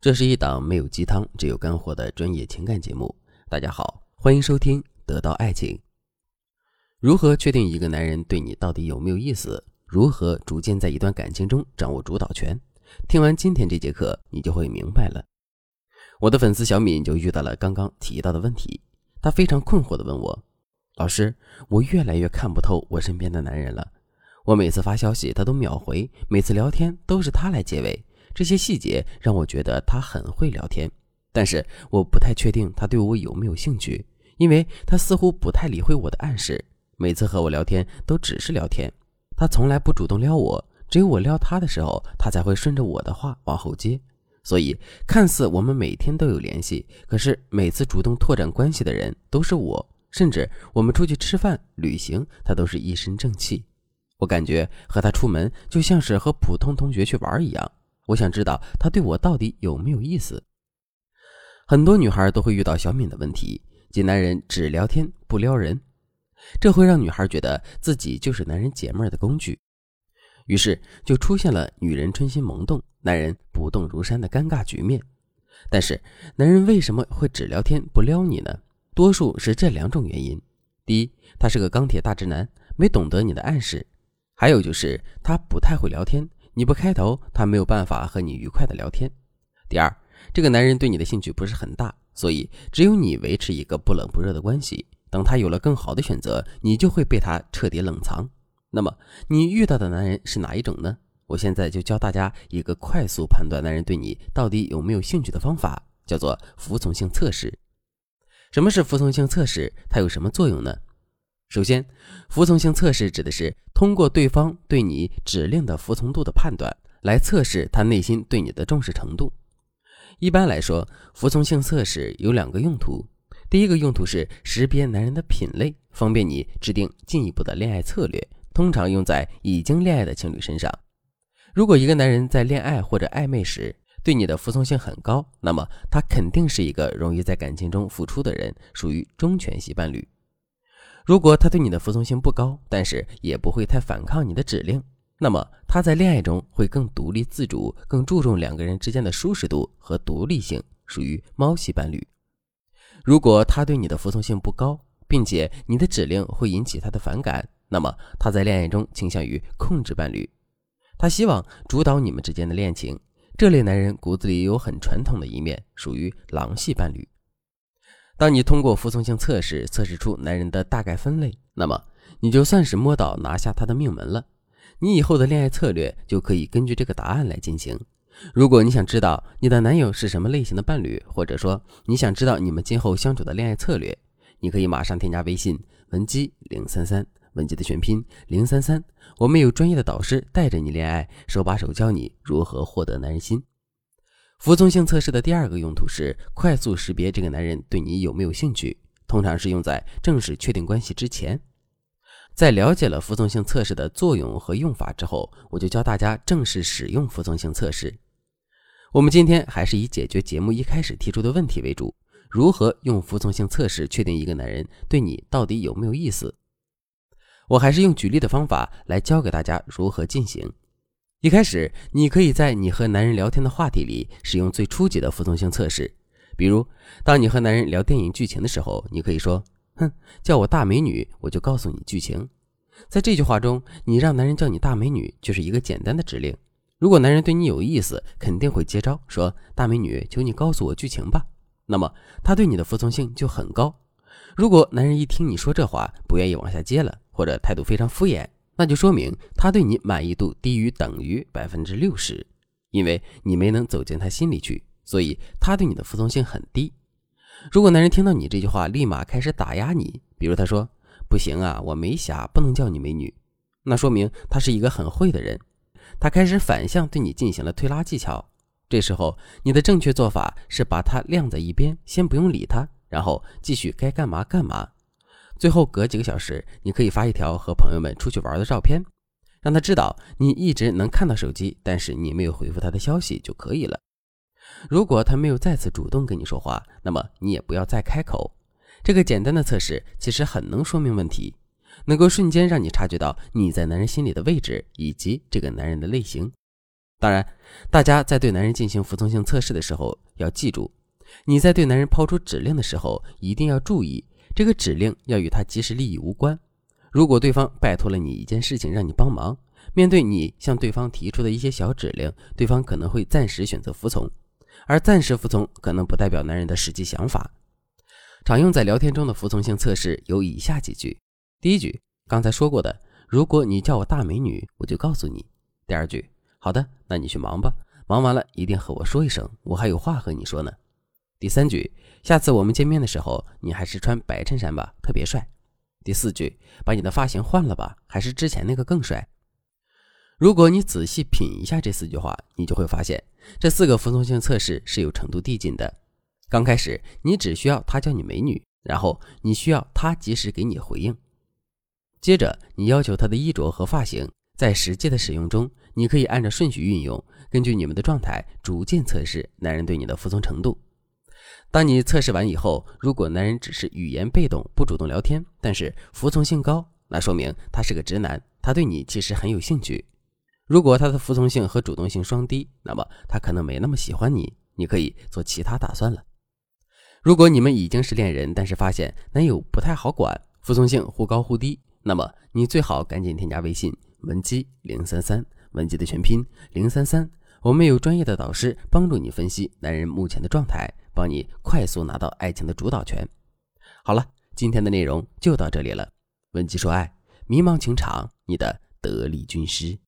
这是一档没有鸡汤、只有干货的专业情感节目。大家好，欢迎收听《得到爱情》。如何确定一个男人对你到底有没有意思？如何逐渐在一段感情中掌握主导权？听完今天这节课，你就会明白了。我的粉丝小敏就遇到了刚刚提到的问题，她非常困惑地问我：“老师，我越来越看不透我身边的男人了。我每次发消息他都秒回，每次聊天都是他来结尾。”这些细节让我觉得他很会聊天，但是我不太确定他对我有没有兴趣，因为他似乎不太理会我的暗示，每次和我聊天都只是聊天，他从来不主动撩我，只有我撩他的时候，他才会顺着我的话往后接。所以看似我们每天都有联系，可是每次主动拓展关系的人都是我，甚至我们出去吃饭、旅行，他都是一身正气。我感觉和他出门就像是和普通同学去玩一样。我想知道他对我到底有没有意思。很多女孩都会遇到小敏的问题，即男人只聊天不撩人，这会让女孩觉得自己就是男人解闷的工具，于是就出现了女人春心萌动，男人不动如山的尴尬局面。但是，男人为什么会只聊天不撩你呢？多数是这两种原因：第一，他是个钢铁大直男，没懂得你的暗示；还有就是他不太会聊天。你不开头，他没有办法和你愉快的聊天。第二，这个男人对你的兴趣不是很大，所以只有你维持一个不冷不热的关系。等他有了更好的选择，你就会被他彻底冷藏。那么，你遇到的男人是哪一种呢？我现在就教大家一个快速判断男人对你到底有没有兴趣的方法，叫做服从性测试。什么是服从性测试？它有什么作用呢？首先，服从性测试指的是通过对方对你指令的服从度的判断，来测试他内心对你的重视程度。一般来说，服从性测试有两个用途。第一个用途是识别男人的品类，方便你制定进一步的恋爱策略，通常用在已经恋爱的情侣身上。如果一个男人在恋爱或者暧昧时对你的服从性很高，那么他肯定是一个容易在感情中付出的人，属于忠犬系伴侣。如果他对你的服从性不高，但是也不会太反抗你的指令，那么他在恋爱中会更独立自主，更注重两个人之间的舒适度和独立性，属于猫系伴侣。如果他对你的服从性不高，并且你的指令会引起他的反感，那么他在恋爱中倾向于控制伴侣，他希望主导你们之间的恋情。这类男人骨子里有很传统的一面，属于狼系伴侣。当你通过服从性测试测试出男人的大概分类，那么你就算是摸到拿下他的命门了。你以后的恋爱策略就可以根据这个答案来进行。如果你想知道你的男友是什么类型的伴侣，或者说你想知道你们今后相处的恋爱策略，你可以马上添加微信文姬零三三，文姬的全拼零三三，我们有专业的导师带着你恋爱，手把手教你如何获得男人心。服从性测试的第二个用途是快速识别这个男人对你有没有兴趣，通常是用在正式确定关系之前。在了解了服从性测试的作用和用法之后，我就教大家正式使用服从性测试。我们今天还是以解决节目一开始提出的问题为主：如何用服从性测试确定一个男人对你到底有没有意思？我还是用举例的方法来教给大家如何进行。一开始，你可以在你和男人聊天的话题里使用最初级的服从性测试，比如，当你和男人聊电影剧情的时候，你可以说：“哼，叫我大美女，我就告诉你剧情。”在这句话中，你让男人叫你大美女就是一个简单的指令。如果男人对你有意思，肯定会接招说：“大美女，求你告诉我剧情吧。”那么他对你的服从性就很高。如果男人一听你说这话，不愿意往下接了，或者态度非常敷衍。那就说明他对你满意度低于等于百分之六十，因为你没能走进他心里去，所以他对你的服从性很低。如果男人听到你这句话，立马开始打压你，比如他说：“不行啊，我没侠，不能叫你美女。”那说明他是一个很会的人，他开始反向对你进行了推拉技巧。这时候你的正确做法是把他晾在一边，先不用理他，然后继续该干嘛干嘛。最后隔几个小时，你可以发一条和朋友们出去玩的照片，让他知道你一直能看到手机，但是你没有回复他的消息就可以了。如果他没有再次主动跟你说话，那么你也不要再开口。这个简单的测试其实很能说明问题，能够瞬间让你察觉到你在男人心里的位置以及这个男人的类型。当然，大家在对男人进行服从性测试的时候，要记住，你在对男人抛出指令的时候，一定要注意，这个指令要与他即时利益无关。如果对方拜托了你一件事情让你帮忙，面对你向对方提出的一些小指令，对方可能会暂时选择服从，而暂时服从可能不代表男人的实际想法。常用在聊天中的服从性测试有以下几句：第一句，刚才说过的，如果你叫我大美女，我就告诉你；第二句。好的，那你去忙吧。忙完了一定和我说一声，我还有话和你说呢。第三句，下次我们见面的时候，你还是穿白衬衫吧，特别帅。第四句，把你的发型换了吧，还是之前那个更帅。如果你仔细品一下这四句话，你就会发现，这四个服从性测试是有程度递进的。刚开始，你只需要他叫你美女，然后你需要他及时给你回应，接着你要求他的衣着和发型。在实际的使用中，你可以按照顺序运用，根据你们的状态逐渐测试男人对你的服从程度。当你测试完以后，如果男人只是语言被动，不主动聊天，但是服从性高，那说明他是个直男，他对你其实很有兴趣。如果他的服从性和主动性双低，那么他可能没那么喜欢你，你可以做其他打算了。如果你们已经是恋人，但是发现男友不太好管，服从性忽高忽低，那么你最好赶紧添加微信。文姬零三三，文姬的全拼零三三，我们有专业的导师帮助你分析男人目前的状态，帮你快速拿到爱情的主导权。好了，今天的内容就到这里了。文姬说爱，迷茫情场，你的得力军师。